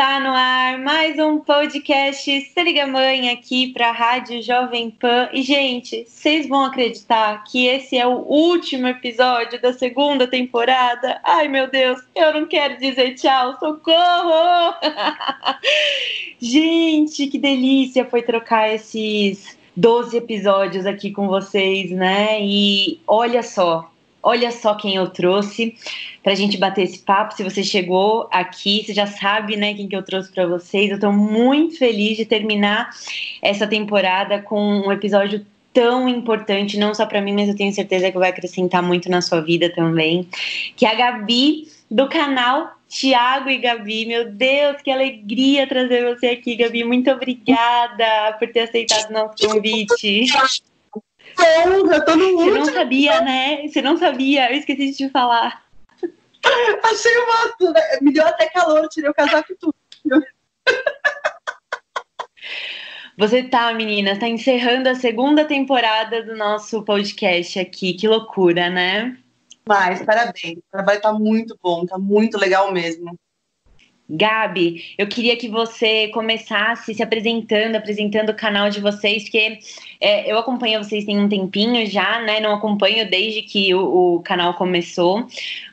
Está no ar mais um podcast Se Liga Mãe aqui para a Rádio Jovem Pan. E, gente, vocês vão acreditar que esse é o último episódio da segunda temporada? Ai, meu Deus, eu não quero dizer tchau, socorro! gente, que delícia foi trocar esses 12 episódios aqui com vocês, né? E olha só, Olha só quem eu trouxe para a gente bater esse papo. Se você chegou aqui, você já sabe, né, quem que eu trouxe para vocês. Eu estou muito feliz de terminar essa temporada com um episódio tão importante, não só para mim, mas eu tenho certeza que vai acrescentar muito na sua vida também. Que é a Gabi do canal Tiago e Gabi. Meu Deus, que alegria trazer você aqui, Gabi. Muito obrigada por ter aceitado nosso convite honra, todo mundo. Você não sabia, né? Você não sabia, eu esqueci de te falar. Achei uma. Me deu até calor, tirei o casaco e tudo. Você tá, meninas, tá encerrando a segunda temporada do nosso podcast aqui. Que loucura, né? Mas, parabéns. O trabalho tá muito bom, tá muito legal mesmo. Gabi, eu queria que você começasse se apresentando, apresentando o canal de vocês, porque é, eu acompanho vocês tem um tempinho já, né? Não acompanho desde que o, o, canal começou,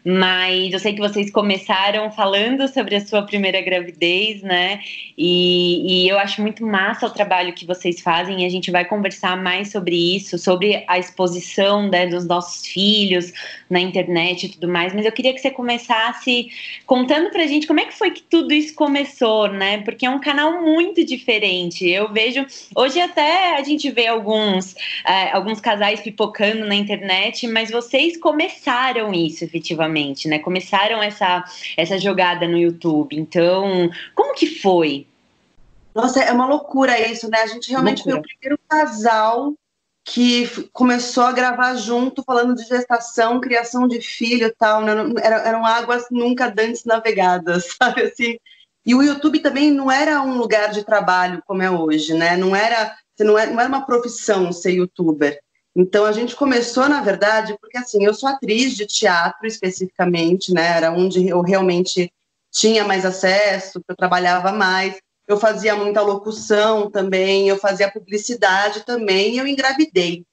mas eu sei que vocês começaram falando sobre a sua primeira gravidez, né? E, e eu acho muito massa o trabalho que vocês fazem e a gente vai conversar mais sobre isso, sobre a exposição né, dos nossos filhos na internet e tudo mais. Mas eu queria que você começasse contando pra gente como é que foi que tudo isso começou, né? Porque é um canal muito diferente. Eu vejo. Hoje até a gente vê alguns, é, alguns casais pipocando na internet, mas vocês começaram isso efetivamente, né? Começaram essa, essa jogada no YouTube. Então, como que foi? Nossa, é uma loucura isso, né? A gente realmente loucura. foi o primeiro casal que começou a gravar junto, falando de gestação, criação de filho e tal. Né? Eram, eram águas nunca dantes navegadas, sabe assim? E o YouTube também não era um lugar de trabalho como é hoje, né? Não era, não era, não era uma profissão ser youtuber. Então a gente começou, na verdade, porque assim, eu sou atriz de teatro especificamente, né? Era onde eu realmente tinha mais acesso, eu trabalhava mais eu fazia muita locução também, eu fazia publicidade também, e eu engravidei.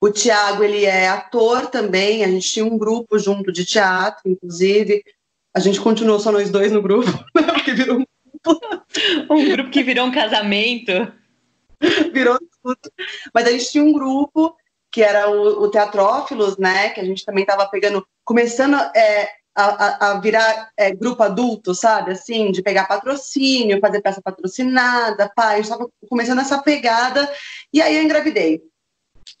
O Tiago, ele é ator também, a gente tinha um grupo junto de teatro, inclusive. A gente continuou só nós dois no grupo, porque virou um grupo. um grupo que virou um casamento. Virou tudo. Mas a gente tinha um grupo que era o, o Teatrófilos, né? Que a gente também estava pegando, começando é, a, a virar é, grupo adulto, sabe? Assim, de pegar patrocínio, fazer peça patrocinada, pai, estava começando essa pegada, e aí eu engravidei.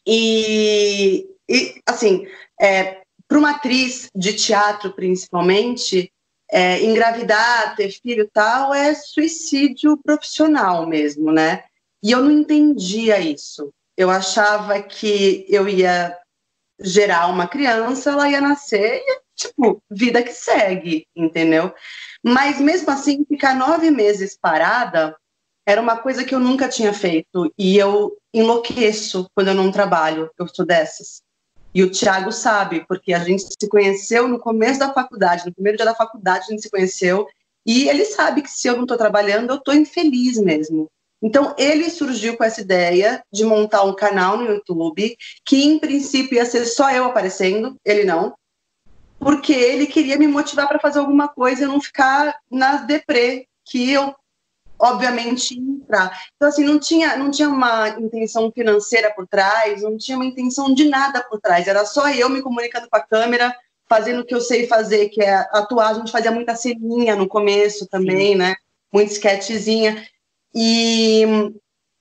E, e assim, é, para uma atriz de teatro, principalmente, é, engravidar, ter filho tal, é suicídio profissional mesmo, né? E eu não entendia isso. Eu achava que eu ia gerar uma criança, ela ia nascer e tipo, vida que segue, entendeu? Mas mesmo assim, ficar nove meses parada era uma coisa que eu nunca tinha feito. E eu enlouqueço quando eu não trabalho, eu sou dessas. E o Thiago sabe, porque a gente se conheceu no começo da faculdade, no primeiro dia da faculdade a gente se conheceu, e ele sabe que se eu não estou trabalhando, eu estou infeliz mesmo. Então, ele surgiu com essa ideia de montar um canal no YouTube, que em princípio ia ser só eu aparecendo, ele não porque ele queria me motivar para fazer alguma coisa e não ficar na deprê que eu obviamente entrar. Então assim, não tinha não tinha uma intenção financeira por trás, não tinha uma intenção de nada por trás, era só eu me comunicando com a câmera, fazendo o que eu sei fazer, que é atuar. A gente fazia muita ceninha no começo também, Sim. né? Muita sketchzinha. E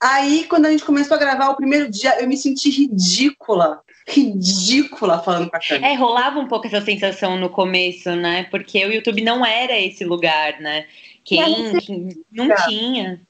aí, quando a gente começou a gravar o primeiro dia, eu me senti ridícula ridícula falando com a câmera. É, rolava um pouco essa sensação no começo, né? Porque o YouTube não era esse lugar, né? Quem, quem não tinha.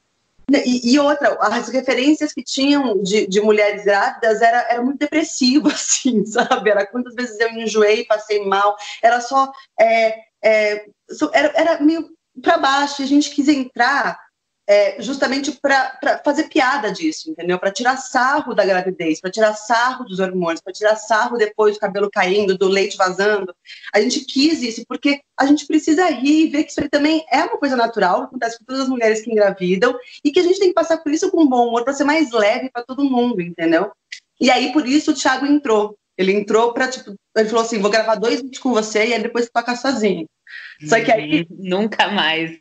E, e, outra, as referências que tinham de, de mulheres grávidas era, era muito depressivo, assim, sabe? Era quantas vezes eu enjoei, passei mal, era só. É, é, era, era meio para baixo, e a gente quis entrar é, justamente para fazer piada disso, entendeu? Para tirar sarro da gravidez, para tirar sarro dos hormônios, para tirar sarro depois do cabelo caindo, do leite vazando. A gente quis isso porque a gente precisa rir e ver que isso aí também é uma coisa natural, acontece com todas as mulheres que engravidam e que a gente tem que passar por isso com bom humor para ser mais leve para todo mundo, entendeu? E aí por isso o Thiago entrou. Ele entrou para tipo, ele falou assim, vou gravar dois vídeos com você e aí depois toca sozinho. Só que aí nunca mais.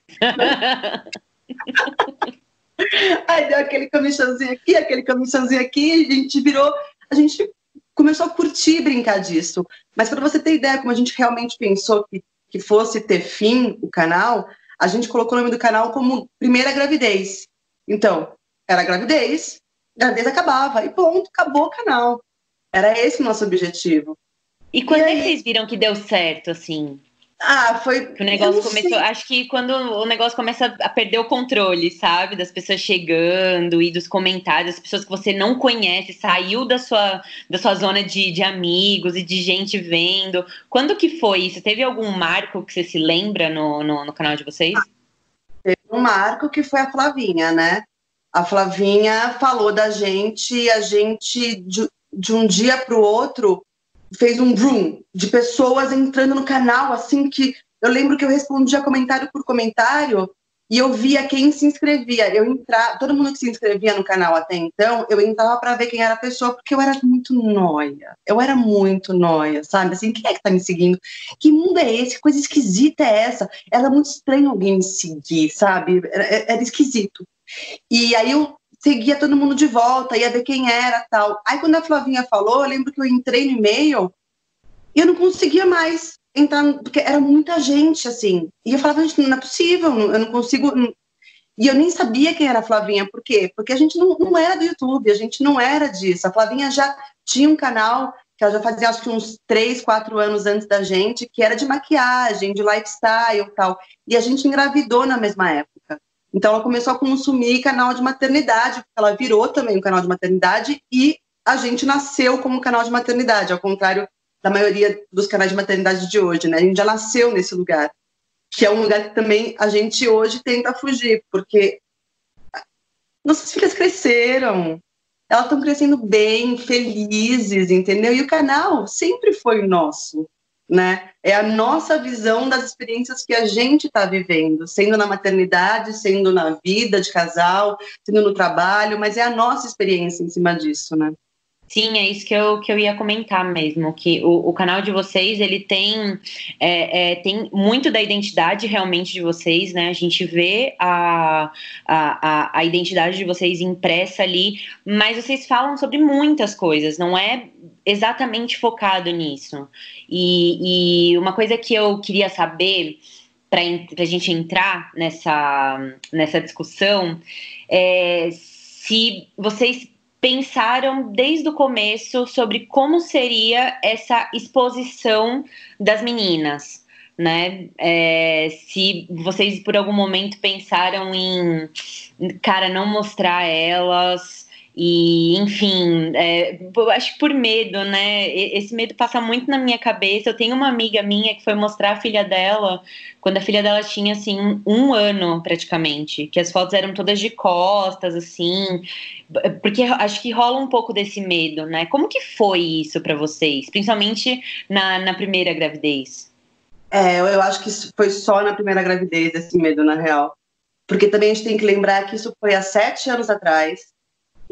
Aí deu aquele camichãozinho aqui, aquele camichãozinho aqui, a gente virou, a gente começou a curtir brincar disso. Mas para você ter ideia como a gente realmente pensou que, que fosse ter fim o canal, a gente colocou o nome do canal como Primeira Gravidez. Então, era gravidez, gravidez acabava, e ponto, acabou o canal. Era esse o nosso objetivo. E quando e aí... vocês viram que deu certo, assim? Ah, foi. O negócio começou. Sei. Acho que quando o negócio começa a perder o controle, sabe? Das pessoas chegando e dos comentários, das pessoas que você não conhece, saiu da sua, da sua zona de, de amigos e de gente vendo. Quando que foi isso? Teve algum marco que você se lembra no, no, no canal de vocês? Ah, teve um marco que foi a Flavinha, né? A Flavinha falou da gente e a gente, de, de um dia para o outro, fez um room de pessoas entrando no canal, assim que eu lembro que eu respondia comentário por comentário e eu via quem se inscrevia. Eu entrava, todo mundo que se inscrevia no canal até então, eu entrava para ver quem era a pessoa, porque eu era muito noia. Eu era muito noia, sabe? Assim, quem é que tá me seguindo? Que mundo é esse? Que coisa esquisita é essa? Era muito estranho alguém me seguir, sabe? Era, era esquisito. E aí eu seguia todo mundo de volta, ia ver quem era tal. Aí quando a Flavinha falou, eu lembro que eu entrei no e-mail e eu não conseguia mais entrar, porque era muita gente, assim. E eu falava, gente, não é possível, eu não consigo. E eu nem sabia quem era a Flavinha, por quê? Porque a gente não, não era do YouTube, a gente não era disso. A Flavinha já tinha um canal que ela já fazia acho que uns três, quatro anos antes da gente, que era de maquiagem, de lifestyle e tal. E a gente engravidou na mesma época. Então ela começou a consumir canal de maternidade, ela virou também um canal de maternidade e a gente nasceu como canal de maternidade, ao contrário da maioria dos canais de maternidade de hoje, né? A gente já nasceu nesse lugar, que é um lugar que também a gente hoje tenta fugir, porque nossas filhas cresceram, elas estão crescendo bem, felizes, entendeu? E o canal sempre foi nosso né? É a nossa visão das experiências que a gente está vivendo, sendo na maternidade, sendo na vida de casal, sendo no trabalho, mas é a nossa experiência em cima disso, né? Sim, é isso que eu, que eu ia comentar mesmo, que o, o canal de vocês, ele tem, é, é, tem muito da identidade realmente de vocês, né? A gente vê a, a, a identidade de vocês impressa ali, mas vocês falam sobre muitas coisas, não é exatamente focado nisso. E, e uma coisa que eu queria saber para a gente entrar nessa, nessa discussão é se vocês pensaram desde o começo sobre como seria essa exposição das meninas, né? É, se vocês por algum momento pensaram em, cara, não mostrar elas e, enfim, é, acho que por medo, né? Esse medo passa muito na minha cabeça. Eu tenho uma amiga minha que foi mostrar a filha dela quando a filha dela tinha, assim, um, ano praticamente, que as fotos eram todas de costas, assim, porque acho que rola um pouco desse medo, né? Como que foi isso para vocês, principalmente na, na primeira gravidez? É, eu acho que foi só na primeira gravidez esse medo, na real. Porque também a gente tem que lembrar que isso foi há sete anos atrás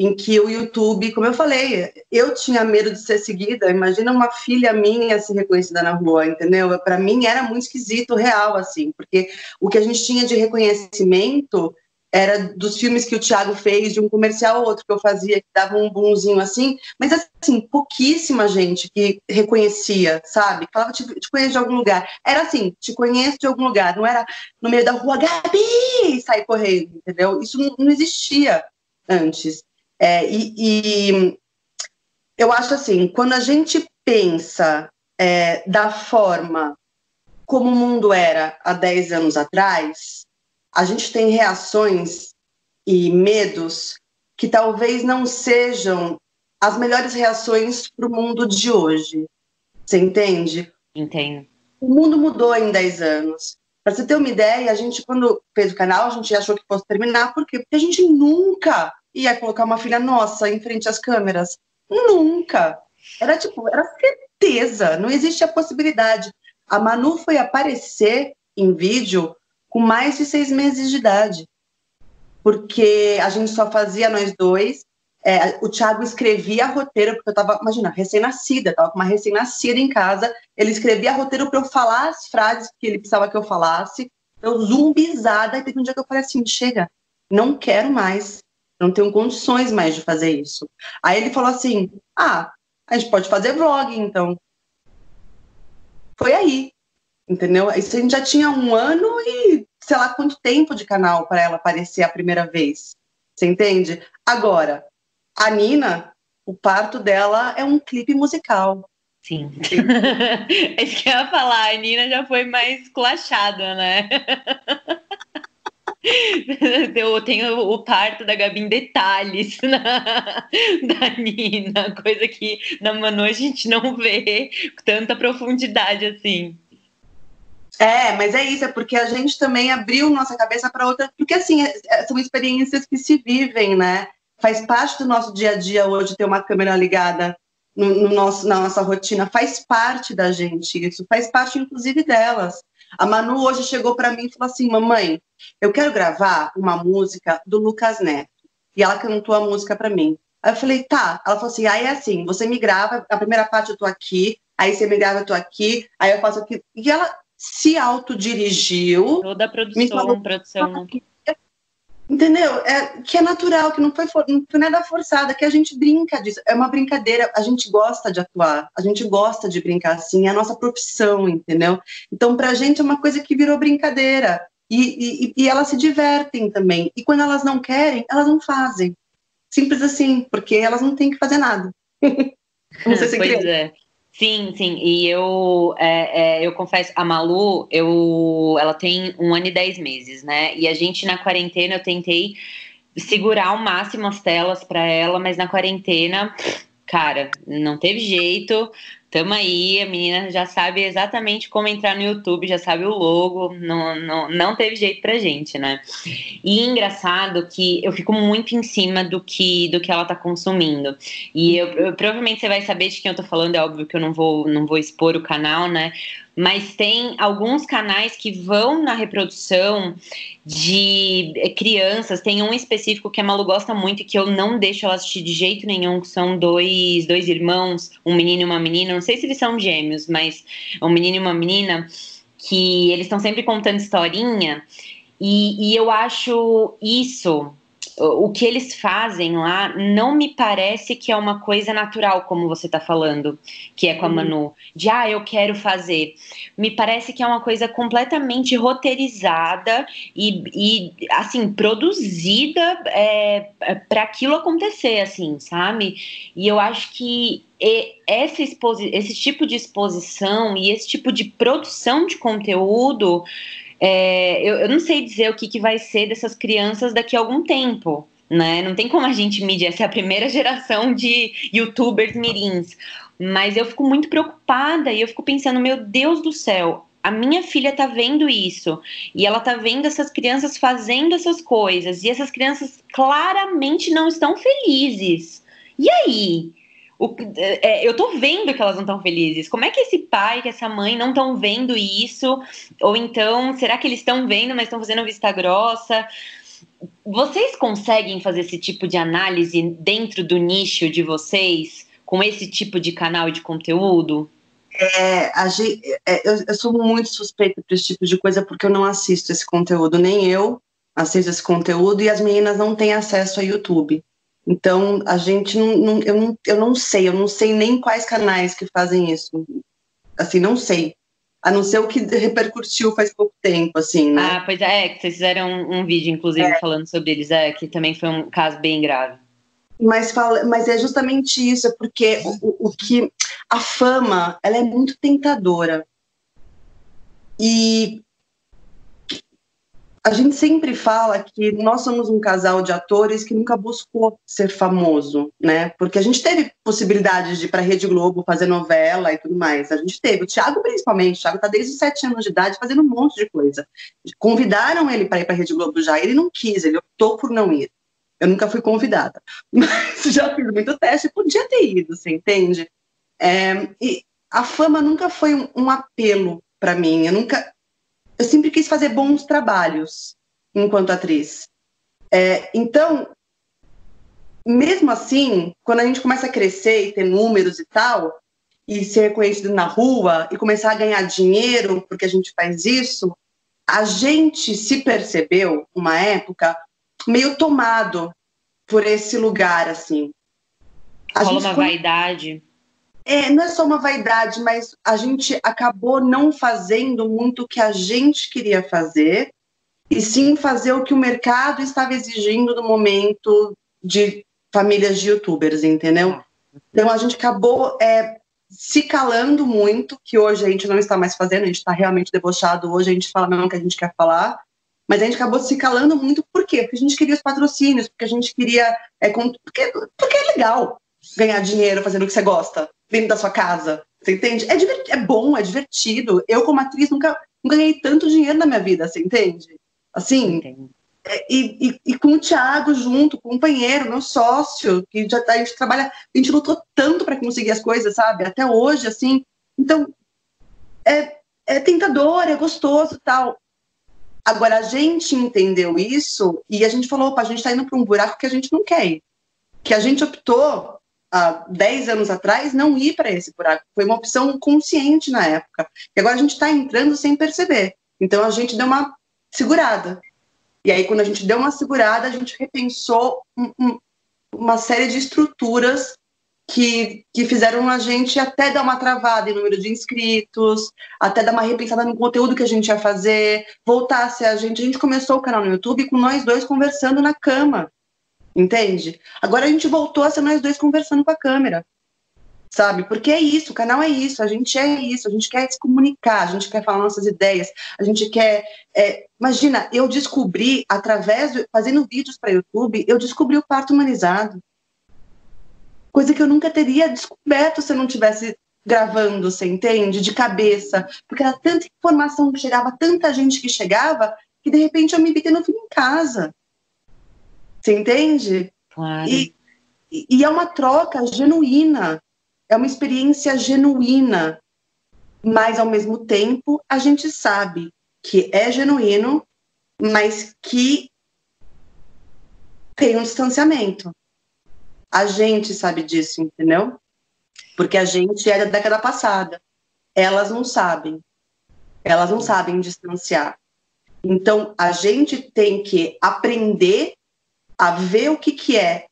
em que o YouTube, como eu falei, eu tinha medo de ser seguida. Imagina uma filha minha ser reconhecida na rua, entendeu? Para mim era muito esquisito, real, assim, porque o que a gente tinha de reconhecimento era dos filmes que o Thiago fez, de um comercial ou outro que eu fazia, que dava um boomzinho assim, mas assim, pouquíssima gente que reconhecia, sabe? Falava, te, te conheço de algum lugar. Era assim, te conheço de algum lugar, não era no meio da rua, Gabi, sair correndo, entendeu? Isso não, não existia antes. É, e, e, eu acho assim, quando a gente pensa é, da forma como o mundo era há 10 anos atrás, a gente tem reações e medos que talvez não sejam as melhores reações para o mundo de hoje. Você entende? Entendo. O mundo mudou em 10 anos. Para você ter uma ideia, a gente, quando fez o canal, a gente achou que fosse terminar, por quê? Porque a gente nunca ia colocar uma filha nossa em frente às câmeras. Nunca. Era tipo, era certeza, não existe a possibilidade. A Manu foi aparecer em vídeo com mais de seis meses de idade, porque a gente só fazia nós dois. É, o Thiago escrevia roteiro, porque eu tava, imagina, recém-nascida, tava com uma recém-nascida em casa. Ele escrevia roteiro para eu falar as frases que ele precisava que eu falasse. Eu zumbizada, e teve um dia que eu falei assim: chega, não quero mais, não tenho condições mais de fazer isso. Aí ele falou assim: ah, a gente pode fazer vlog, então. Foi aí, entendeu? Isso a gente já tinha um ano e sei lá quanto tempo de canal para ela aparecer a primeira vez. Você entende? Agora, a Nina, o parto dela é um clipe musical. Sim. é isso que eu ia falar, a Nina já foi mais clachada, né? Eu tenho o parto da Gabi em detalhes na, da Nina, coisa que na Manu a gente não vê tanta profundidade assim. É, mas é isso, é porque a gente também abriu nossa cabeça para outra, porque assim, é, é, são experiências que se vivem, né? Faz parte do nosso dia a dia hoje ter uma câmera ligada no, no nosso, na nossa rotina, faz parte da gente isso, faz parte inclusive delas. A Manu hoje chegou para mim e falou assim: Mamãe, eu quero gravar uma música do Lucas Neto. E ela cantou a música para mim. Aí eu falei: Tá. Ela falou assim: Aí é assim, você me grava, a primeira parte eu tô aqui, aí você me grava, eu tô aqui, aí eu faço aqui. E ela se autodirigiu. Toda a produção, me falou, produção. Entendeu? É, que é natural, que não foi, não foi nada forçada, que a gente brinca disso. É uma brincadeira, a gente gosta de atuar, a gente gosta de brincar assim, é a nossa profissão, entendeu? Então, pra gente é uma coisa que virou brincadeira. E, e, e elas se divertem também. E quando elas não querem, elas não fazem. Simples assim, porque elas não têm que fazer nada. não sei se pois é. Sim, sim. E eu, é, é, eu confesso, a Malu, eu, ela tem um ano e dez meses, né? E a gente na quarentena eu tentei segurar ao máximo as telas para ela, mas na quarentena, cara, não teve jeito. Tamo aí, a menina já sabe exatamente como entrar no YouTube, já sabe o logo, não, não, não teve jeito pra gente, né? E engraçado que eu fico muito em cima do que, do que ela tá consumindo. E eu, eu, provavelmente você vai saber de quem eu tô falando, é óbvio que eu não vou, não vou expor o canal, né? Mas tem alguns canais que vão na reprodução de eh, crianças. Tem um específico que a Malu gosta muito e que eu não deixo ela assistir de jeito nenhum, que são dois, dois irmãos, um menino e uma menina. Não sei se eles são gêmeos, mas um menino e uma menina, que eles estão sempre contando historinha. E, e eu acho isso o que eles fazem lá não me parece que é uma coisa natural, como você está falando, que é com a uhum. Manu, de ah, eu quero fazer. Me parece que é uma coisa completamente roteirizada e, e assim, produzida é, é para aquilo acontecer, assim, sabe? E eu acho que essa esse tipo de exposição e esse tipo de produção de conteúdo é, eu, eu, não sei dizer o que, que vai ser dessas crianças daqui a algum tempo. Né? Não tem como a gente medir, essa é a primeira geração de youtubers mirins. Mas eu fico muito preocupada e eu fico pensando, meu Deus do céu, a minha filha tá vendo isso e ela tá vendo essas crianças fazendo essas coisas e essas crianças claramente não estão felizes. E aí? O, é, eu tô vendo que elas não estão felizes. Como é que esse pai, que essa mãe não estão vendo isso? Ou então, será que eles estão vendo, mas estão fazendo vista grossa? Vocês conseguem fazer esse tipo de análise dentro do nicho de vocês, com esse tipo de canal de conteúdo? É, gente, é, eu, eu, sou muito suspeita para esse tipo de coisa porque eu não assisto esse conteúdo, nem eu assisto esse conteúdo e as meninas não têm acesso a YouTube. Então, a gente não, não, eu, não, eu não sei, eu não sei nem quais canais que fazem isso. Assim, não sei. A não ser o que repercutiu faz pouco tempo, assim, né? Ah, pois é, que vocês fizeram um, um vídeo, inclusive, é. falando sobre eles, é, que também foi um caso bem grave. Mas, fala, mas é justamente isso, é porque o, o que. A fama, ela é muito tentadora. E a gente sempre fala que nós somos um casal de atores que nunca buscou ser famoso, né? Porque a gente teve possibilidades de ir para Rede Globo fazer novela e tudo mais. A gente teve. O Thiago, principalmente, o Thiago está desde os sete anos de idade fazendo um monte de coisa. Convidaram ele para ir para Rede Globo já, ele não quis, ele optou por não ir. Eu nunca fui convidada, mas já fiz muito teste, podia ter ido, você entende? É, e a fama nunca foi um, um apelo para mim. Eu nunca, eu sempre quis fazer bons trabalhos enquanto atriz. É, então, mesmo assim, quando a gente começa a crescer e ter números e tal, e ser reconhecido na rua e começar a ganhar dinheiro porque a gente faz isso, a gente se percebeu, uma época, meio tomado por esse lugar, assim. A Rola uma vaidade é, não é só uma vaidade, mas a gente acabou não fazendo muito o que a gente queria fazer, e sim fazer o que o mercado estava exigindo no momento de famílias de youtubers, entendeu? Então a gente acabou é, se calando muito, que hoje a gente não está mais fazendo, a gente está realmente debochado, hoje a gente fala mesmo o que a gente quer falar, mas a gente acabou se calando muito, por quê? Porque a gente queria os patrocínios, porque a gente queria. É, porque, porque é legal ganhar dinheiro fazendo o que você gosta dentro da sua casa. Você entende? É, é bom, é divertido. Eu, como atriz, nunca, nunca ganhei tanto dinheiro na minha vida, você entende? Assim. É, e, e, e, com o Thiago junto, companheiro, meu sócio, que já tá, a gente trabalha, a gente lutou tanto para conseguir as coisas, sabe? Até hoje, assim. Então, é, é tentador, é gostoso tal. Agora, a gente entendeu isso e a gente falou, opa, a gente está indo para um buraco que a gente não quer ir. Que a gente optou há 10 anos atrás, não ir para esse buraco. Foi uma opção consciente na época. E agora a gente está entrando sem perceber. Então a gente deu uma segurada. E aí, quando a gente deu uma segurada, a gente repensou um, um, uma série de estruturas que, que fizeram a gente até dar uma travada em número de inscritos, até dar uma repensada no conteúdo que a gente ia fazer, voltasse a gente. A gente começou o canal no YouTube com nós dois conversando na cama entende? Agora a gente voltou a ser nós dois conversando com a câmera, sabe? Porque é isso, o canal é isso, a gente é isso, a gente quer se comunicar, a gente quer falar nossas ideias, a gente quer. É... imagina, eu descobri, através, do... fazendo vídeos para YouTube, eu descobri o parto humanizado. Coisa que eu nunca teria descoberto se eu não tivesse gravando, você entende? De cabeça. Porque era tanta informação que chegava, tanta gente que chegava, que de repente eu me vi tendo filho em casa. Você entende? Claro. E, e é uma troca genuína, é uma experiência genuína, mas ao mesmo tempo a gente sabe que é genuíno, mas que tem um distanciamento. A gente sabe disso, entendeu? Porque a gente é da década passada. Elas não sabem. Elas não sabem distanciar. Então, a gente tem que aprender a ver o que, que é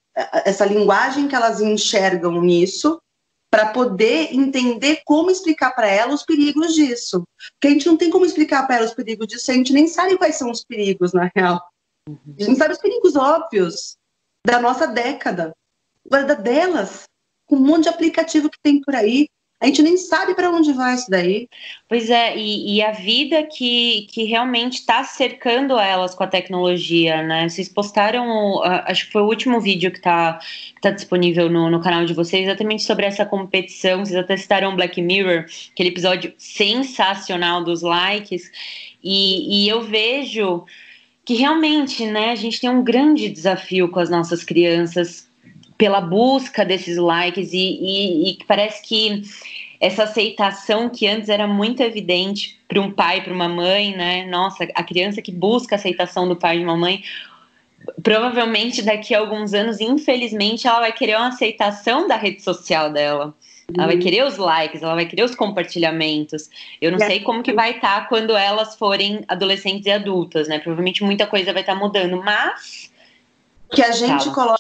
essa linguagem que elas enxergam nisso, para poder entender como explicar para ela os perigos disso. Porque a gente não tem como explicar para ela os perigos disso, a gente nem sabe quais são os perigos, na real. A gente sabe os perigos óbvios da nossa década, da delas, com um monte de aplicativo que tem por aí, a gente nem sabe para onde vai isso daí. Pois é, e, e a vida que, que realmente está cercando elas com a tecnologia, né? Vocês postaram, acho que foi o último vídeo que está tá disponível no, no canal de vocês, exatamente sobre essa competição. Vocês até citaram Black Mirror, aquele episódio sensacional dos likes. E, e eu vejo que realmente, né, a gente tem um grande desafio com as nossas crianças pela busca desses likes e, e, e parece que essa aceitação que antes era muito evidente para um pai, para uma mãe, né? Nossa, a criança que busca a aceitação do pai e de uma mãe, provavelmente daqui a alguns anos, infelizmente, ela vai querer uma aceitação da rede social dela. Ela vai uhum. querer os likes, ela vai querer os compartilhamentos. Eu não sei como que vai estar tá quando elas forem adolescentes e adultas, né? Provavelmente muita coisa vai estar tá mudando, mas que a gente Fala.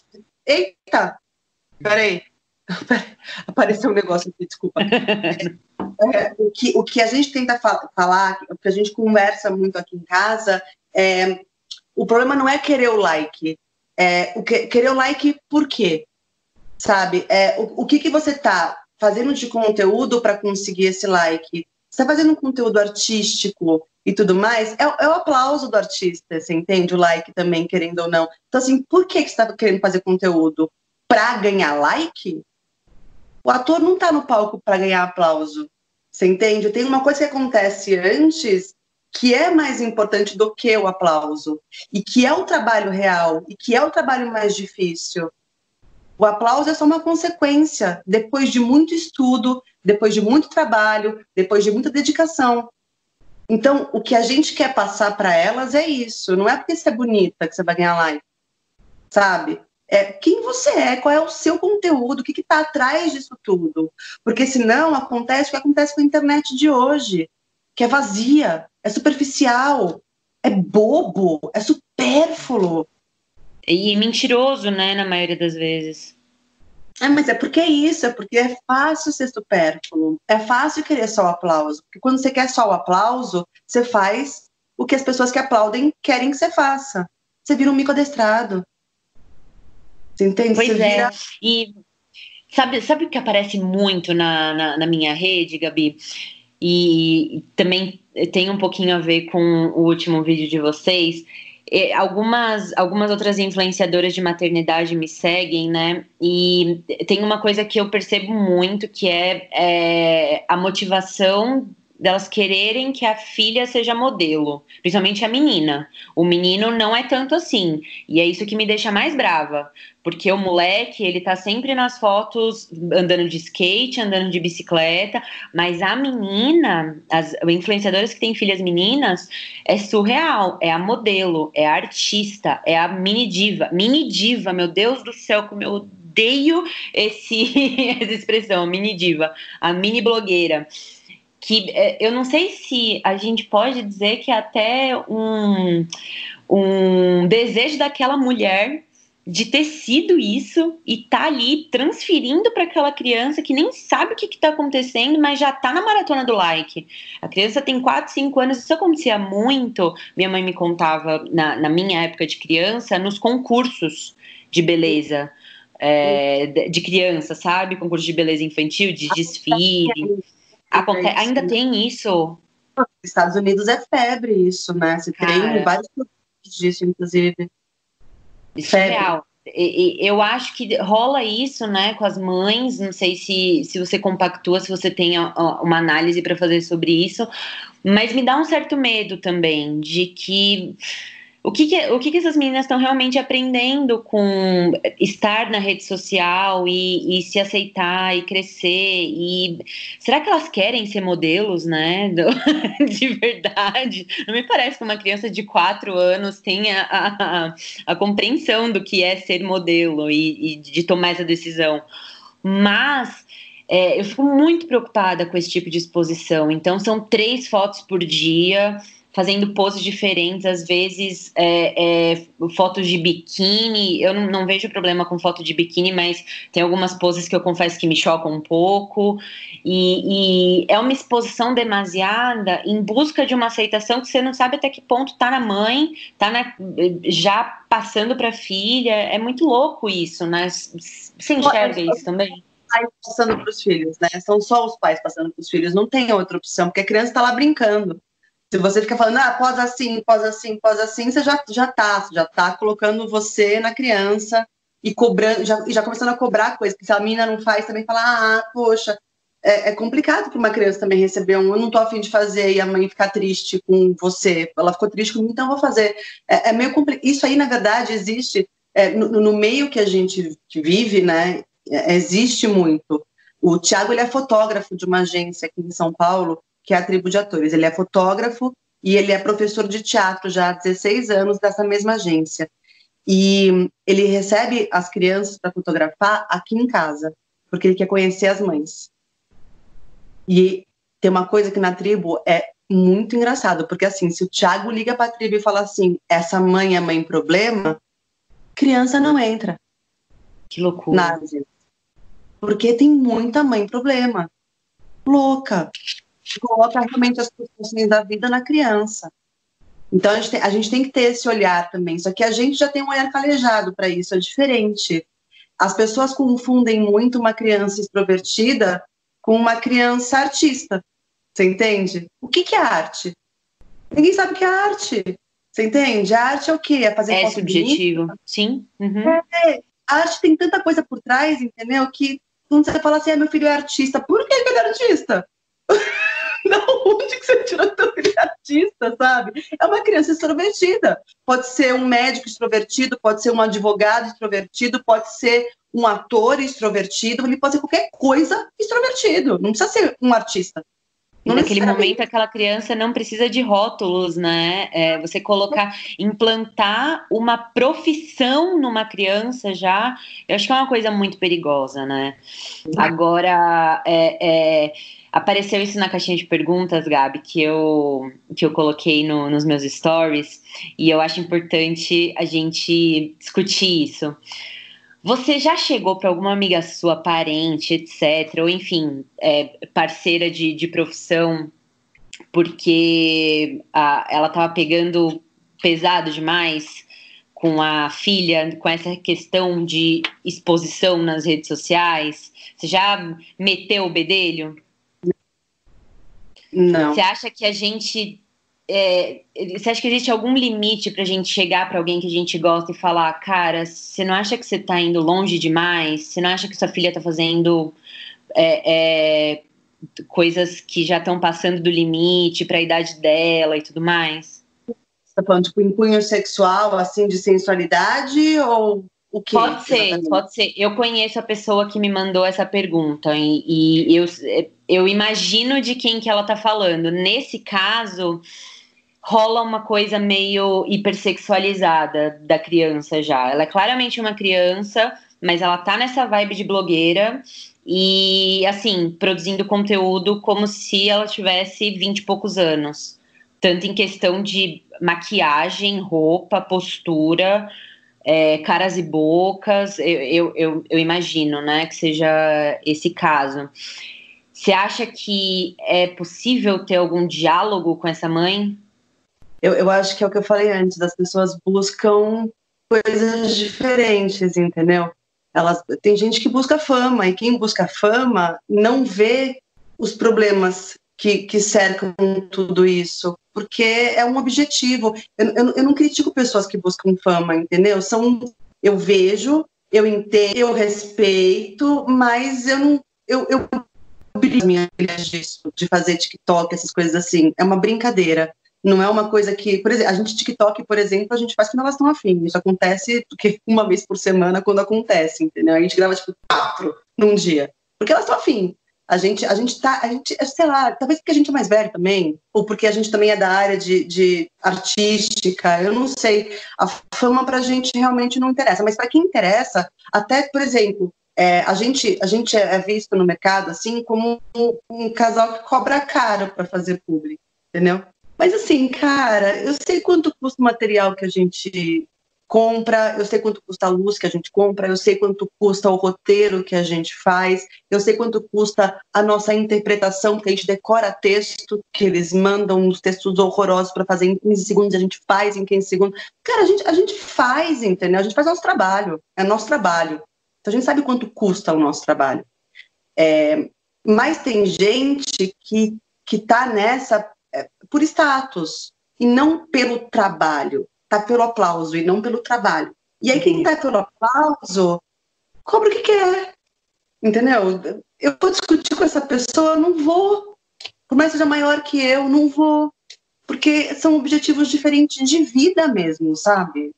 Eita! Peraí. Apareceu um negócio aqui, desculpa. É, o, que, o que a gente tenta fa falar, o que a gente conversa muito aqui em casa, é, o problema não é querer o like. É, o que, querer o like por quê? Sabe? É, o, o que, que você tá fazendo de conteúdo para conseguir esse like? Você está fazendo um conteúdo artístico e tudo mais, é, é, o aplauso do artista, você entende? O like também, querendo ou não. Então, assim, por que, que você está querendo fazer conteúdo? Para ganhar like? O ator não está no palco para ganhar aplauso. Você entende? Tem uma coisa que acontece antes que é mais importante do que o aplauso e que é o trabalho real e que é o trabalho mais difícil. O aplauso é só uma consequência depois de muito estudo, depois de muito trabalho, depois de muita dedicação. Então, o que a gente quer passar para elas é isso. Não é porque você é bonita que você vai ganhar like, sabe? É quem você é, qual é o seu conteúdo, o que está atrás disso tudo. Porque senão acontece o que acontece com a internet de hoje, que é vazia, é superficial, é bobo, é supérfluo. E mentiroso, né, na maioria das vezes. É, mas é porque é isso, é porque é fácil ser supérfluo, é fácil querer só o aplauso. Porque quando você quer só o aplauso, você faz o que as pessoas que aplaudem querem que você faça. Você vira um mico adestrado. Você entende? Pois você é. Vira... E sabe, sabe o que aparece muito na, na, na minha rede, Gabi? E também tem um pouquinho a ver com o último vídeo de vocês algumas, algumas outras influenciadoras de maternidade me seguem, né? E tem uma coisa que eu percebo muito que é, é a motivação delas quererem que a filha seja modelo, principalmente a menina. O menino não é tanto assim, e é isso que me deixa mais brava, porque o moleque, ele tá sempre nas fotos andando de skate, andando de bicicleta, mas a menina, as influenciadoras que têm filhas meninas, é surreal, é a modelo, é a artista, é a mini diva, mini diva, meu Deus do céu, como eu odeio esse, essa expressão, mini diva, a mini blogueira que é, eu não sei se a gente pode dizer que é até um, um desejo daquela mulher de ter sido isso e tá ali transferindo para aquela criança que nem sabe o que está acontecendo, mas já tá na maratona do like. A criança tem 4, 5 anos, isso acontecia muito. Minha mãe me contava na, na minha época de criança, nos concursos de beleza. É, de criança, sabe? Concurso de beleza infantil, de desfile. Aconte é ainda tem isso? Nos Estados Unidos é febre isso, né? Você tem vários disso, inclusive. Isso é febre. é real. E, e, eu acho que rola isso, né, com as mães. Não sei se, se você compactua, se você tem uma análise para fazer sobre isso, mas me dá um certo medo também de que o que, que, o que, que essas meninas estão realmente aprendendo com estar na rede social e, e, se aceitar e crescer? E será que elas querem ser modelos, né? de verdade? Não me parece que uma criança de quatro anos tenha a, a, a compreensão do que é ser modelo e, e de tomar essa decisão. Mas é, eu fico muito preocupada com esse tipo de exposição. Então, são três fotos por dia fazendo poses diferentes, às vezes é, é, fotos de biquíni. Eu não, não, vejo problema com foto de biquíni, mas tem algumas poses que eu confesso que me chocam um pouco. E, e, é uma exposição demasiada em busca de uma aceitação que você não sabe até que ponto tá na mãe, tá na, já passando para a filha. É muito louco isso, né? Você enxerga isso também? passando para os filhos, né? São só os pais passando para os filhos, não tem outra opção, porque a criança está lá brincando. Se você fica falando, ah, pós assim, pós assim, pós assim, você já, já tá, já tá colocando você na criança e cobrando, já, já começando a cobrar coisas, que se a menina não faz, também fala, ah, poxa, é, é complicado para uma criança também receber um, eu não tô afim de fazer, e a mãe ficar triste com você, ela ficou triste comigo, então vou fazer. É, é meio complicado, isso aí, na verdade, existe, é, no, no, meio que a gente vive, né, é, existe muito. O Tiago, ele é fotógrafo de uma agência aqui em São Paulo, que é a tribo de atores. Ele é fotógrafo e ele é professor de teatro já há 16 anos dessa mesma agência. E ele recebe as crianças para fotografar aqui em casa, porque ele quer conhecer as mães. E tem uma coisa que na tribo é muito engraçado, porque assim, se o Thiago liga para a tribo e fala assim, essa mãe é mãe problema, criança não entra. Que loucura. Porque tem muita mãe problema. Louca coloca realmente as frustrações da vida na criança. Então a gente, tem, a gente tem que ter esse olhar também. Só que a gente já tem um olhar calejado para isso, é diferente. As pessoas confundem muito uma criança extrovertida com uma criança artista. Você entende? O que, que é arte? Ninguém sabe o que é arte. Você entende? A arte é o quê? É fazer É foto subjetivo. bonita? Sim. Uhum. É, a arte tem tanta coisa por trás, entendeu? Que quando você fala assim, ah, meu filho é artista, por que ele é artista? Não, onde que você tirou filho é artista, sabe? É uma criança extrovertida. Pode ser um médico extrovertido, pode ser um advogado extrovertido, pode ser um ator extrovertido, ele pode ser qualquer coisa extrovertido. Não precisa ser um artista. E naquele momento, aquela criança não precisa de rótulos, né? É, você colocar, implantar uma profissão numa criança já, eu acho que é uma coisa muito perigosa, né? Agora, é, é, apareceu isso na caixinha de perguntas, Gabi, que eu, que eu coloquei no- nos meus stories, e eu acho importante a gente discutir isso. Você já chegou para alguma amiga sua, parente, etc., ou enfim, é, parceira de, de profissão, porque a- ela estava pegando pesado demais com a filha, com essa questão de exposição nas redes sociais? Você já meteu o bedelho? Não. Você acha que a gente. É, você acha que existe algum limite para a gente chegar para alguém que a gente gosta e falar, cara, você não acha que você está indo longe demais? Você não acha que sua filha está fazendo é, é, coisas que já estão passando do limite para a idade dela e tudo mais? Você tá falando tipo em cunho sexual, assim, de sensualidade ou o quê? Pode ser, exatamente? pode ser. Eu conheço a pessoa que me mandou essa pergunta e, e eu, eu imagino de quem que ela tá falando. Nesse caso, rola uma coisa meio hipersexualizada da criança já. Ela é claramente uma criança, mas ela tá nessa vibe de blogueira e, assim, produzindo conteúdo como se ela tivesse vinte e poucos anos. Tanto em questão de maquiagem, roupa, postura é, caras e bocas, eu, eu, eu, eu imagino, né, que seja esse caso. Você acha que é possível ter algum diálogo com essa mãe? Eu, eu acho que é o que eu falei antes, as pessoas buscam coisas diferentes, entendeu? Elas, tem gente que busca fama, e quem busca fama não vê os problemas que, que cercam tudo isso, porque é um objetivo. Eu, eu, eu não critico pessoas que buscam fama, entendeu? São, eu vejo, eu entendo, eu respeito, mas eu não. Eu, eu filhas disso, de fazer TikTok, essas coisas assim. É uma brincadeira. Não é uma coisa que, por exemplo, a gente TikTok, por exemplo, a gente faz quando elas estão afim. Isso acontece porque uma vez por semana quando acontece, entendeu? A gente grava tipo quatro num dia, porque elas estão afim. A gente, a gente tá, a gente, sei lá, talvez porque a gente é mais velho também, ou porque a gente também é da área de, de artística, eu não sei. A fama pra gente realmente não interessa, mas para quem interessa, até, por exemplo, é, a, gente, a gente é visto no mercado assim como um, um casal que cobra caro para fazer público, entendeu? Mas assim, cara, eu sei quanto custa o material que a gente compra, eu sei quanto custa a luz que a gente compra, eu sei quanto custa o roteiro que a gente faz, eu sei quanto custa a nossa interpretação, que a gente decora texto, que eles mandam uns textos horrorosos para fazer em 15 segundos, a gente faz em 15 segundos. Cara, a gente, a gente faz, entendeu? A gente faz nosso trabalho, é nosso trabalho. Então a gente sabe quanto custa o nosso trabalho. É, mas tem gente que que está nessa por status e não pelo trabalho, tá pelo aplauso e não pelo trabalho. E aí quem tá pelo aplauso cobra o que quer, entendeu? Eu vou discutir com essa pessoa, não vou, por mais seja maior que eu, não vou, porque são objetivos diferentes de vida mesmo, sabe?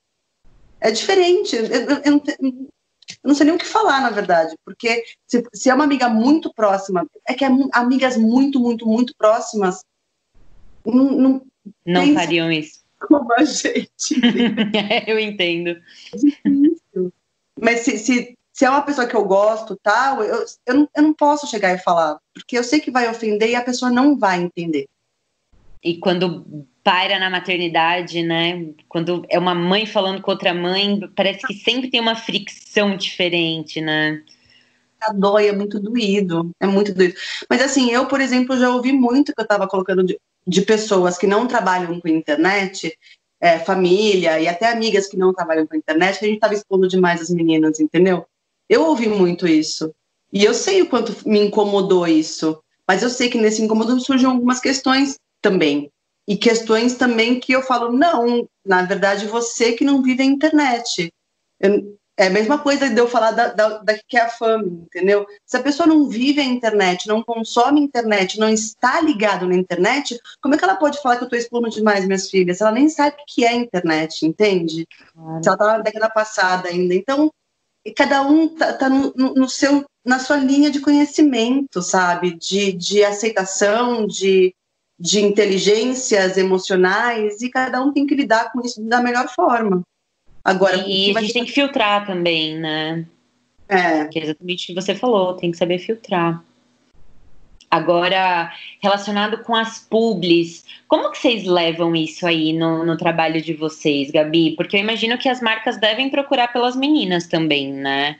É diferente. Eu, eu, eu não sei nem o que falar, na verdade, porque se, se é uma amiga muito próxima, é que é, amigas muito, muito, muito próximas não, não, não fariam isso. Como a gente. eu entendo. Difícil. Mas se, se, se, é uma pessoa que eu gosto, tal, eu, eu, não, eu não posso chegar e falar, porque eu sei que vai ofender e a pessoa não vai entender. E quando paira na maternidade, né? Quando é uma mãe falando com outra mãe, parece que sempre tem uma fricção diferente, né? A dói, é muito doído, é muito doído. Mas assim, eu, por exemplo, já ouvi muito que eu estava colocando de, de, pessoas que não trabalham com internet, é, família e até amigas que não trabalham com internet, que a gente estava expondo demais as meninas, entendeu? Eu ouvi muito isso. E eu sei o quanto me incomodou isso. Mas eu sei que nesse incômodo surgem algumas questões também. e questões também que eu falo, não, na verdade você que não vive a internet. Eu, é a mesma coisa de eu falar da, da, da, que é a fama, entendeu? Se a pessoa não vive a internet, não consome a internet, não está ligado na internet, como é que ela pode falar que eu estou expondo demais minhas filhas? Ela nem sabe o que é a internet, entende? Claro. Se ela está na década passada ainda. Então, cada um está tá no, no, seu, na sua linha de conhecimento, sabe? De, de aceitação, de, de inteligências emocionais, e cada um tem que lidar com isso da melhor forma. Agora, e a gente tem que filtrar também, né? É. Que é exatamente o que você falou, tem que saber filtrar. Agora, relacionado com as publis, como que vocês levam isso aí no, no, trabalho de vocês, Gabi? Porque eu imagino que as marcas devem procurar pelas meninas também, né?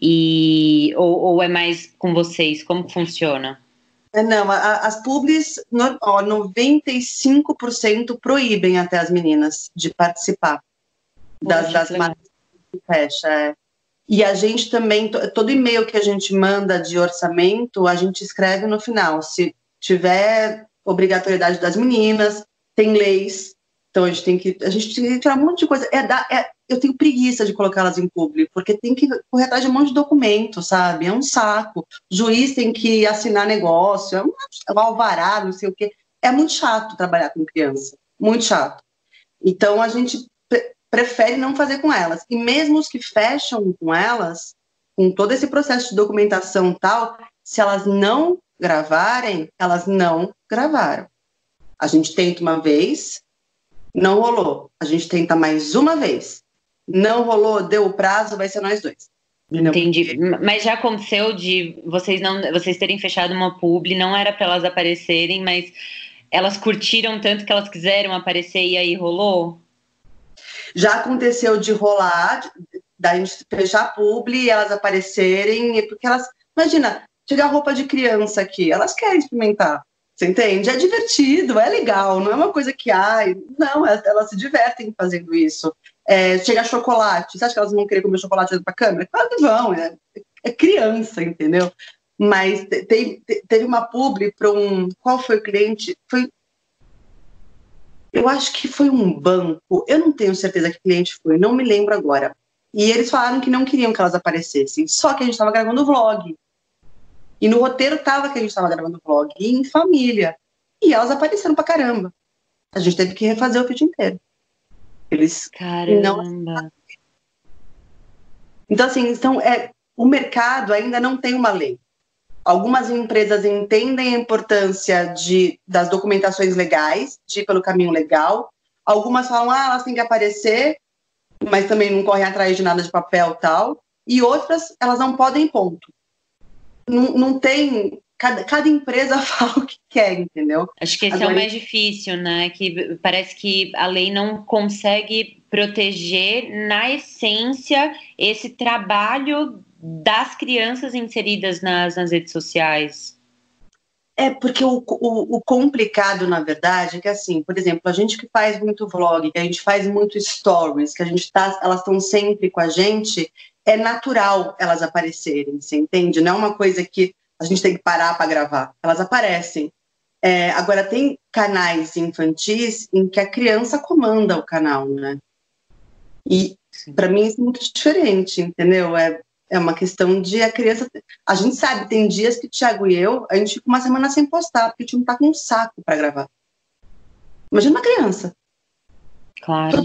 E, ou, ou é mais com vocês? Como funciona? É, não, a, as publis, no, ó, 95% proíbem até as meninas de participar das, das marcas que fecha. É. E a gente também, todo e-mail que a gente manda de orçamento, a gente escreve no final. Se tiver obrigatoriedade das meninas, tem leis. Então a gente tem que, a gente tem que tirar um monte de coisa. É, da, é eu tenho preguiça de colocá-las em público, porque tem que correr atrás de um monte de documento, sabe? É um saco. O juiz tem que assinar negócio, é um, é um alvará, não sei o quê. É muito chato trabalhar com criança, muito chato. Então a gente prefere não fazer com elas. E mesmo os que fecham com elas, com todo esse processo de documentação tal, se elas não gravarem, elas não gravaram. A gente tenta uma vez, não rolou. A gente tenta mais uma vez. Não rolou, deu o prazo, vai ser nós dois. Entendi. Mas já aconteceu de vocês não, vocês terem fechado uma publi, não era para elas aparecerem, mas elas curtiram tanto que elas quiseram aparecer e aí rolou? Já aconteceu de rolar, da gente fechar a publi e elas aparecerem, porque elas, imagina, chegar roupa de criança aqui, elas querem experimentar. Você entende? É divertido, é legal, não é uma coisa que, ai, não, elas, elas se divertem fazendo isso. É, chega chocolate, você acha que elas vão querer comer chocolate dentro da câmera? Claro que vão, é, é criança, entendeu? Mas te, te, teve uma publi para um. Qual foi o cliente? Foi eu acho que foi um banco, eu não tenho certeza que cliente foi, não me lembro agora. E eles falaram que não queriam que elas aparecessem, só que a gente estava gravando o vlog. E no roteiro tava que a gente estava gravando o vlog em família. E elas apareceram pra caramba. A gente teve que refazer o vídeo inteiro. Eles caramba. não Então assim, então é o mercado ainda não tem uma lei. Algumas empresas entendem a importância de, das documentações legais, de ir pelo caminho legal. Algumas falam, ah, elas têm que aparecer, mas também não correm atrás de nada de papel tal. E outras, elas não podem, ponto. Não, não tem. Cada, cada empresa fala o que quer, entendeu? Acho que esse Agora, é o mais difícil, né? Que parece que a lei não consegue proteger, na essência, esse trabalho das crianças inseridas nas, nas redes sociais? É, porque o, o, o, complicado, na verdade, é que assim, por exemplo, a gente que faz muito vlog, que a gente faz muito stories, que a gente tá, elas estão sempre com a gente, é natural elas aparecerem, você entende? Não é uma coisa que a gente tem que parar para gravar, elas aparecem. É, agora, tem canais infantis em que a criança comanda o canal, né? E para mim isso é muito diferente, entendeu? É, é uma questão de a criança. A gente sabe, tem dias que o Thiago e eu, a gente fica uma semana sem postar, porque o time tá com um saco para gravar. Imagina uma criança. Claro.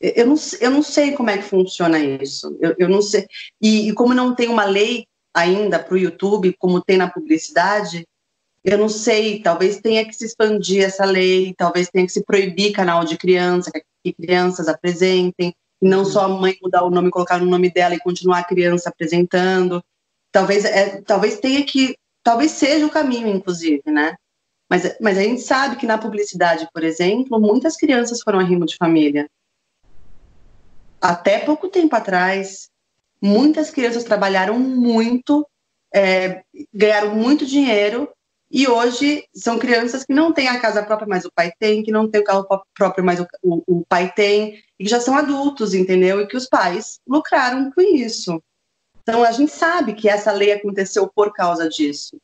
Eu não, eu não sei como é que funciona isso. Eu, eu não sei. E, e como não tem uma lei ainda para o YouTube, como tem na publicidade, eu não sei. Talvez tenha que se expandir essa lei, talvez tenha que se proibir canal de criança, que crianças apresentem não só a mãe mudar o nome, colocar no nome dela e continuar a criança apresentando. Talvez, é, talvez tenha que, talvez seja o caminho, inclusive, né? Mas, mas a gente sabe que na publicidade, por exemplo, muitas crianças foram arrimo de família. Até pouco tempo atrás, muitas crianças trabalharam muito, é, ganharam muito dinheiro e hoje são crianças que não têm a casa própria, mas o pai tem, que não tem o carro próprio, mas o, o, o, pai tem, e que já são adultos, entendeu? E que os pais lucraram com isso. Então a gente sabe que essa lei aconteceu por causa disso.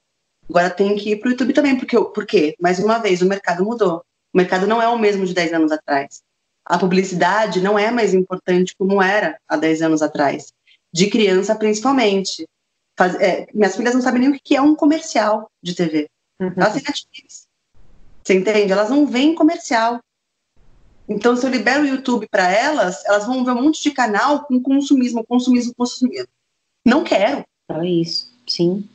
Agora tem que ir para o YouTube também, porque, porque, mais uma vez, o mercado mudou. O mercado não é o mesmo de 10 anos atrás. A publicidade não é mais importante como era há 10 anos atrás. De criança, principalmente. Faz, é, minhas filhas não sabem nem o que é um comercial de TV. Uhum. Elas têm Netflix. Você entende? Elas não veem comercial. Então, se eu libero o YouTube para elas, elas vão ver um monte de canal com consumismo, consumismo, consumismo. Não quero. É isso, sim.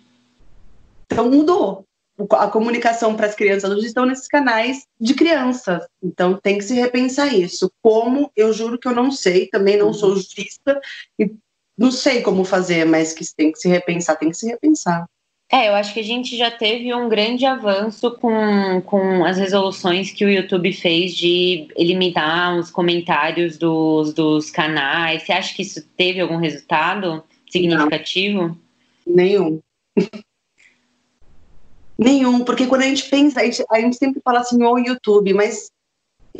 Então, mudou. A comunicação para as crianças hoje estão nesses canais de crianças. Então, tem que se repensar isso. Como, eu juro que eu não sei, também não uhum. sou jurista, e não sei como fazer, mas que tem que se repensar, tem que se repensar. É, eu acho que a gente já teve um grande avanço com, com as resoluções que o YouTube fez de eliminar os comentários dos, dos canais. Você acha que isso teve algum resultado significativo? Não. Nenhum. Nenhum, porque quando a gente pensa, a gente, a gente sempre fala assim, o YouTube, mas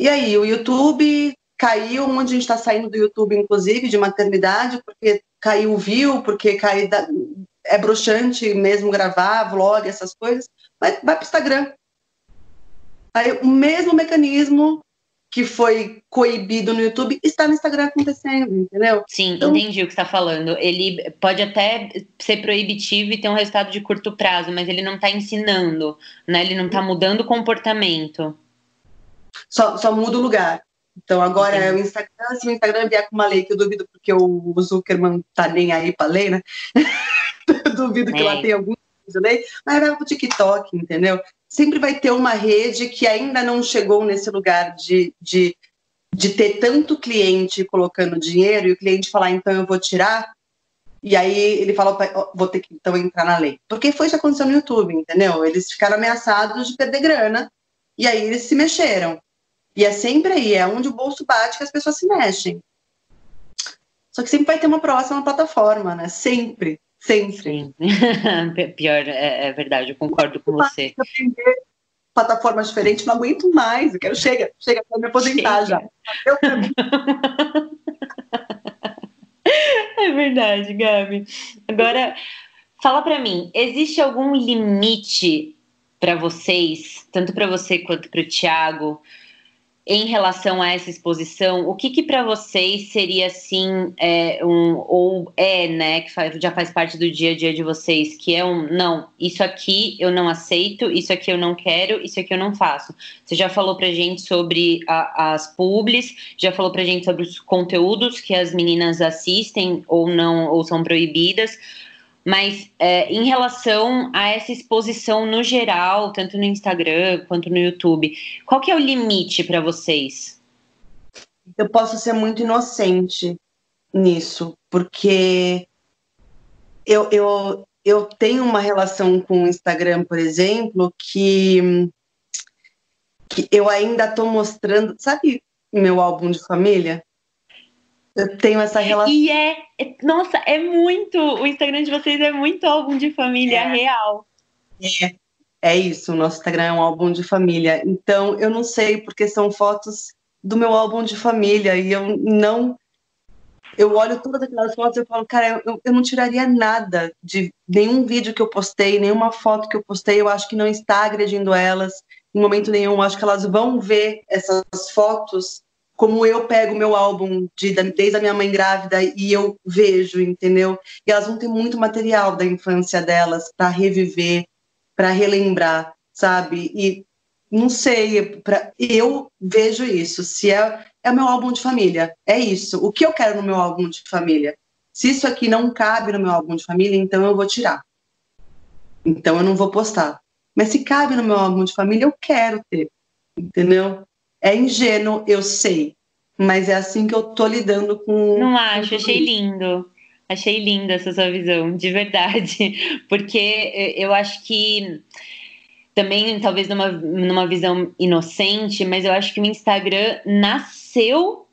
e aí, o YouTube caiu, onde a gente está saindo do YouTube, inclusive, de maternidade, porque caiu o view, porque caiu da, é broxante mesmo gravar vlog, essas coisas, vai, vai para o Instagram. Aí, o mesmo mecanismo que foi coibido no YouTube está no Instagram acontecendo, entendeu? Sim, então, entendi o que está falando. Ele pode até ser proibitivo e ter um resultado de curto prazo, mas ele não está ensinando, né? Ele não está mudando o comportamento. Só, só muda o lugar. Então agora é o Instagram, se o Instagram vier com uma lei, que eu duvido porque o Zuckerman tá nem aí para lei, né? duvido que é. lá tenha algum lei, mas vai pro TikTok, entendeu? Sempre vai ter uma rede que ainda não chegou nesse lugar de, de, de ter tanto cliente colocando dinheiro e o cliente falar, então eu vou tirar, e aí ele fala, vou ter que então entrar na lei. Porque foi isso que aconteceu no YouTube, entendeu? Eles ficaram ameaçados de perder grana, e aí eles se mexeram. E é sempre aí, é onde o bolso bate que as pessoas se mexem. Só que sempre vai ter uma próxima plataforma, né? Sempre. Sempre. Sim. Pior, é, é, verdade, eu concordo com você. Aprender plataformas diferentes, não aguento mais. Eu quero, chega, chega para me aposentar chega. já. é verdade, Gabi. Agora, fala para mim, existe algum limite para vocês, tanto para você quanto para o Tiago, em relação a essa exposição, o que, que para vocês seria assim, é, um, ou é, né, que faz, já faz parte do dia a dia de vocês, que é um não, isso aqui eu não aceito, isso aqui eu não quero, isso aqui eu não faço. Você já falou pra gente sobre a, as publis, já falou pra gente sobre os conteúdos que as meninas assistem ou não, ou são proibidas. Mas é, em relação a essa exposição no geral, tanto no Instagram quanto no YouTube, qual que é o limite para vocês? Eu posso ser muito inocente nisso, porque eu, eu, eu tenho uma relação com o Instagram, por exemplo, que, que eu ainda estou mostrando, sabe meu álbum de família? Eu tenho essa relação. E é, é, nossa, é muito. O Instagram de vocês é muito álbum de família é. real. É, é isso. O nosso Instagram é um álbum de família. Então, eu não sei, porque são fotos do meu álbum de família e eu não. Eu olho todas aquelas fotos e eu falo, cara, eu, eu não tiraria nada de nenhum vídeo que eu postei, nenhuma foto que eu postei. Eu acho que não está agredindo elas em momento nenhum. Eu acho que elas vão ver essas fotos como eu pego meu álbum de, desde a minha mãe grávida e eu vejo, entendeu? E elas vão ter muito material da infância delas para reviver, para relembrar, sabe? E não sei, pra, eu vejo isso. Se é, é meu álbum de família, é isso. O que eu quero no meu álbum de família? Se isso aqui não cabe no meu álbum de família, então eu vou tirar. Então eu não vou postar. Mas se cabe no meu álbum de família, eu quero ter, entendeu? É ingênuo, eu sei, mas é assim que eu tô lidando com. Não acho, achei lindo. Achei linda essa sua visão, de verdade. Porque eu acho que também, talvez numa, numa visão inocente, mas eu acho que o Instagram nasceu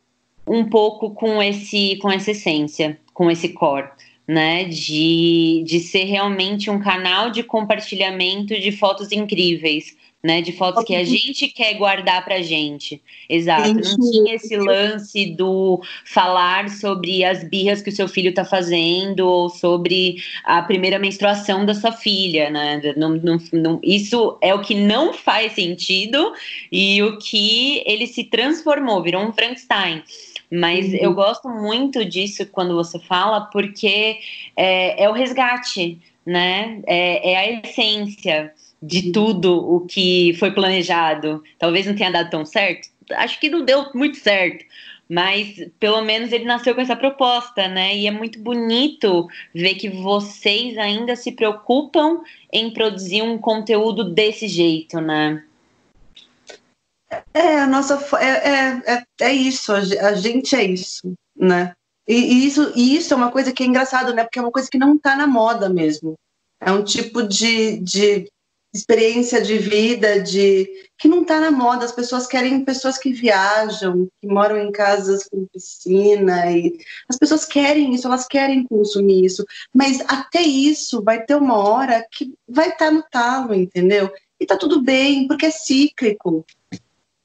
um pouco com esse com essa essência, com esse core, né? De, de ser realmente um canal de compartilhamento de fotos incríveis né? De fotos que a gente quer guardar pra gente. Exato. Não tinha esse lance do falar sobre as birras que o seu filho tá fazendo ou sobre a primeira menstruação da sua filha, né? Não, não, não, isso é o que não faz sentido e o que ele se transformou, virou um Frankenstein. Mas uhum. eu gosto muito disso quando você fala, porque é, é o resgate, né? É, é, a essência de uhum. tudo o que foi planejado. Talvez não tenha dado tão certo. Acho que não deu muito certo. Mas pelo menos ele nasceu com essa proposta, né? E é muito bonito ver que vocês ainda se preocupam em produzir um conteúdo desse jeito, né? É, a nossa é, é, é, é isso, a gente é isso, né? E, e, isso, e isso é uma coisa que é engraçado, né? Porque é uma coisa que não está na moda mesmo. É um tipo de, de experiência de vida de que não está na moda. As pessoas querem pessoas que viajam, que moram em casas com piscina e as pessoas querem isso, elas querem consumir isso. Mas até isso vai ter uma hora que vai estar tá no talo, entendeu? E tá tudo bem, porque é cíclico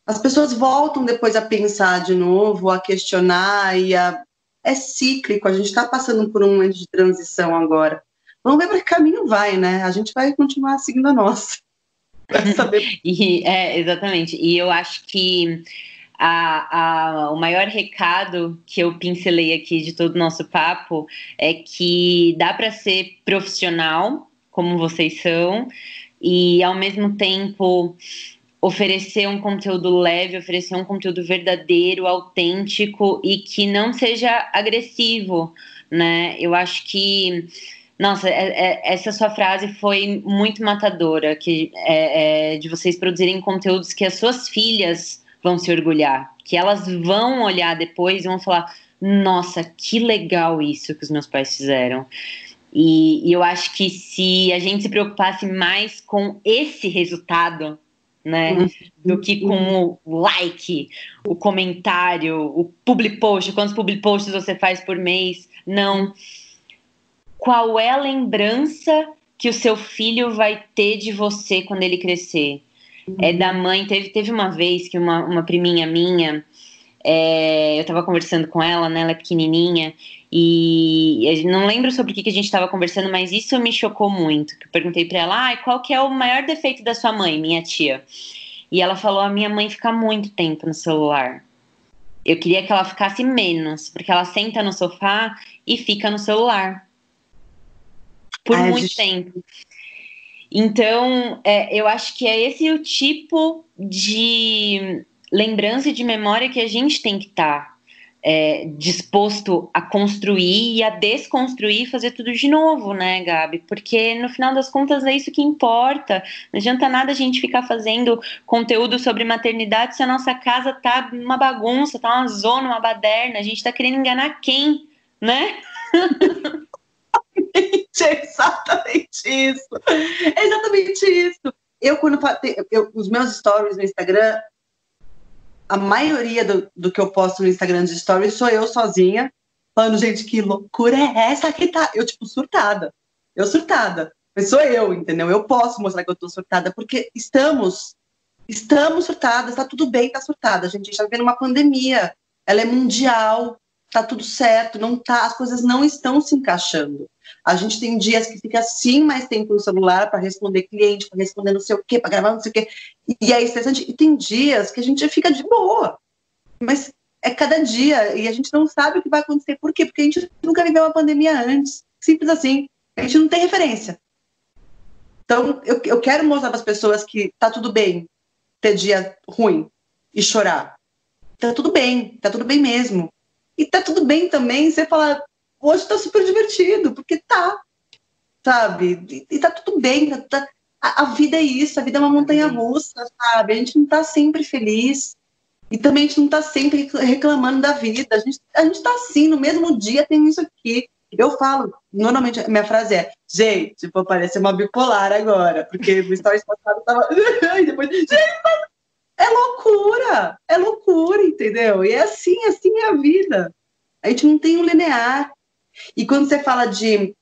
as pessoas voltam depois a pensar de novo, a questionar e a... é cíclico. A gente está passando por um momento de transição agora. Vamos ver para que caminho vai, né? A gente vai continuar seguindo a nossa. Saber... e, é, exatamente. E eu acho que a, a, o maior recado que eu pincelei aqui de todo o nosso papo é que dá para ser profissional, como vocês são, e ao mesmo tempo oferecer um conteúdo leve, oferecer um conteúdo verdadeiro, autêntico e que não seja agressivo, né? Eu acho que nossa, é, é, essa sua frase foi muito matadora, que é, é, de vocês produzirem conteúdos que as suas filhas vão se orgulhar, que elas vão olhar depois e vão falar, nossa, que legal isso que os meus pais fizeram. E, e eu acho que se a gente se preocupasse mais com esse resultado, né? Uhum. Do que com o like, o comentário, o public post, quantos public posts você faz por mês. Não. Qual é a lembrança que o seu filho vai ter de você quando ele crescer? Uhum. É da mãe. Teve, teve uma vez que uma, uma priminha minha, é, eu tava conversando com ela, né? Ela é pequenininha. E não lembro sobre o que, a gente estava conversando, mas isso me chocou muito. Eu perguntei para ela, ah, qual que é o maior defeito da sua mãe, minha tia? E ela falou, a minha mãe fica muito tempo no celular. Eu queria que ela ficasse menos, porque ela senta no sofá e fica no celular. Por Ai, muito gente... tempo. Então, é, eu acho que é esse o tipo de lembrança e de memória que a gente tem que estar. Tá é, disposto a construir e a desconstruir e fazer tudo de novo, né, Gabi? Porque no final das contas é isso que importa. Não adianta nada a gente ficar fazendo conteúdo sobre maternidade se a nossa casa tá uma bagunça, tá uma zona, uma baderna. A gente tá querendo enganar quem, né? é exatamente isso. É exatamente isso. Eu, quando eu, os meus stories no Instagram, a maioria do, do que eu posto no Instagram de stories sou eu sozinha, falando, gente, que loucura é essa que tá? Eu, tipo, surtada. Eu surtada. Mas sou eu, entendeu? Eu posso mostrar que eu tô surtada, porque estamos, estamos surtadas, tá tudo bem, tá surtada. A gente está vivendo uma pandemia, ela é mundial, tá tudo certo, não tá, as coisas não estão se encaixando. A gente tem dias que fica assim mais tempo no celular para responder cliente, para responder não sei o quê, para gravar não sei o quê. E é estressante. E tem dias que a gente fica de boa. Mas é cada dia e a gente não sabe o que vai acontecer. Por quê? Porque a gente nunca viveu uma pandemia antes. Simples assim. A gente não tem referência. Então, eu, eu quero mostrar para as pessoas que tá tudo bem ter dia ruim e chorar. Tá tudo bem, tá tudo bem mesmo. E tá tudo bem também você falar, hoje tá super divertido, porque tá, sabe? E, e tá tudo bem, tá, tá, a, a, vida é isso, a vida é uma montanha russa, sabe? A gente não tá sempre feliz. E também a gente não tá sempre reclamando da vida. A gente, a gente tá assim, no mesmo dia tem isso aqui. Eu falo, normalmente a minha frase é, gente, vou parecer uma bipolar agora, porque o stories passado tava. depois, gente, é loucura! É loucura, entendeu? E é assim, assim é a vida. A gente não tem um linear. E quando você fala de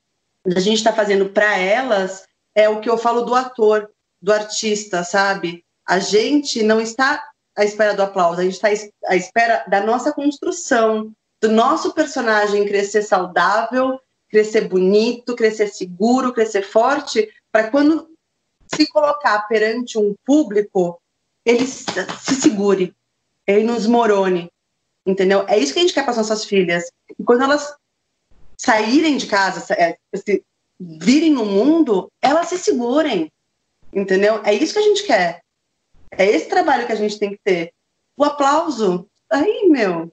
a gente está fazendo para elas, é o que eu falo do ator, do artista, sabe? A gente não está à espera do aplauso, a gente está à espera da nossa construção, do nosso personagem crescer saudável, crescer bonito, crescer seguro, crescer forte, para quando se colocar perante um público, ele se segure, ele nos morone, entendeu? É isso que a gente quer para as nossas filhas. E quando elas saírem de casa, é, se virem no mundo, elas se segurem, entendeu? É isso que a gente quer. É esse trabalho que a gente tem que ter. O aplauso, aí, meu,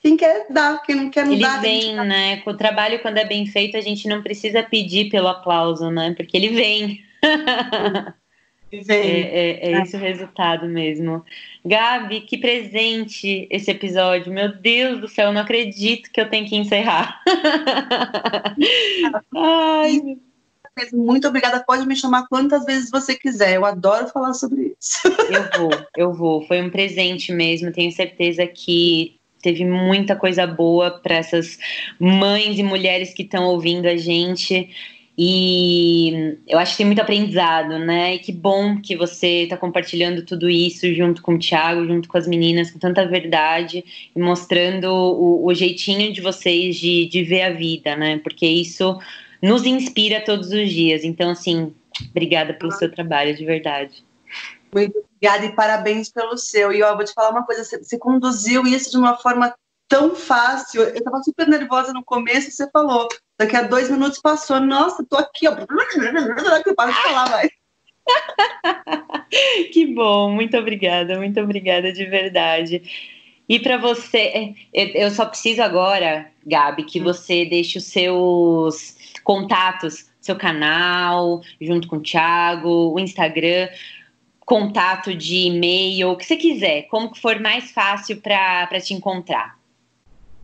quem quer dá, quem não quer não ele dá. Ele vem, né? Com o trabalho, quando é bem feito, a gente não precisa pedir pelo aplauso, né? Porque ele vem. É, é, é, esse o resultado mesmo. Gabi, que presente esse episódio. Meu Deus do céu, eu não acredito que eu tenho que encerrar. Ai. Muito obrigada. Pode me chamar quantas vezes você quiser. Eu adoro falar sobre isso. Eu vou, eu vou. Foi um presente mesmo. Tenho certeza que teve muita coisa boa para essas mães e mulheres que estão ouvindo a gente. E eu acho que tem muito aprendizado, né? E que bom que você está compartilhando tudo isso junto com o Thiago, junto com as meninas, com tanta verdade e mostrando o, o jeitinho de vocês de, de ver a vida, né? Porque isso nos inspira todos os dias. Então, assim, obrigada pelo seu trabalho, de verdade. Muito obrigada e parabéns pelo seu. E ó, vou te falar uma coisa: você, você conduziu isso de uma forma tão fácil. Eu estava super nervosa no começo, você falou. Daqui a dois minutos passou. Nossa, tô aqui, ó. Para de falar, vai. que bom, muito obrigada, muito obrigada de verdade. E para você, é, eu só preciso agora, Gabi, que hum. você deixe os seus contatos, seu canal, junto com o Thiago, o Instagram, contato de e-mail, o que você quiser, como que for mais fácil para te encontrar.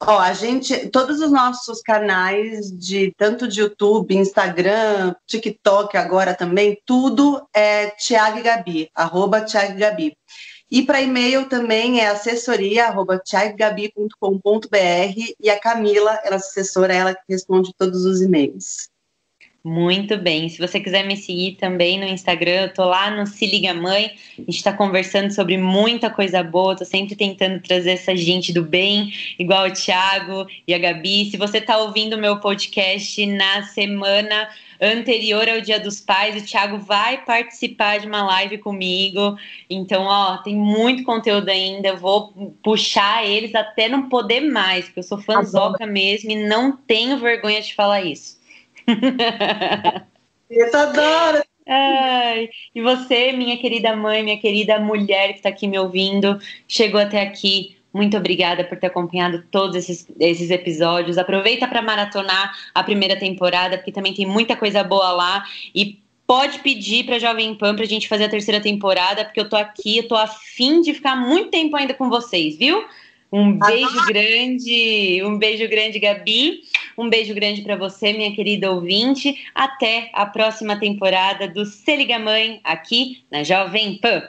Ó, a gente, todos os nossos canais de tanto de YouTube, Instagram, TikTok agora também, tudo é Thiago e Gabi, arroba Thiago Gabi. E para e-mail também é assessoria arroba e a Camila, ela é assessora, ela que responde todos os e-mails. Muito bem. Se você quiser me seguir também no Instagram, eu tô lá no Se Liga Mãe. A gente está conversando sobre muita coisa boa. Tô sempre tentando trazer essa gente do bem, igual o Thiago e a Gabi. Se você tá ouvindo o meu podcast na semana anterior ao Dia dos Pais, o Thiago vai participar de uma live comigo. Então, ó, tem muito conteúdo ainda. Eu vou puxar eles até não poder mais, porque eu sou fãzoca mesmo e não tenho vergonha de falar isso. Eu adoro. Ai, e você, minha querida mãe, minha querida mulher que está aqui me ouvindo, chegou até aqui. Muito obrigada por ter acompanhado todos esses, esses episódios. Aproveita para maratonar a primeira temporada, porque também tem muita coisa boa lá. E pode pedir para Jovem Pan para a gente fazer a terceira temporada, porque eu tô aqui, eu tô afim de ficar muito tempo ainda com vocês, viu? Um beijo grande, um beijo grande, Gabi. Um beijo grande para você, minha querida ouvinte. Até a próxima temporada do Se Liga Mãe, aqui na Jovem Pan.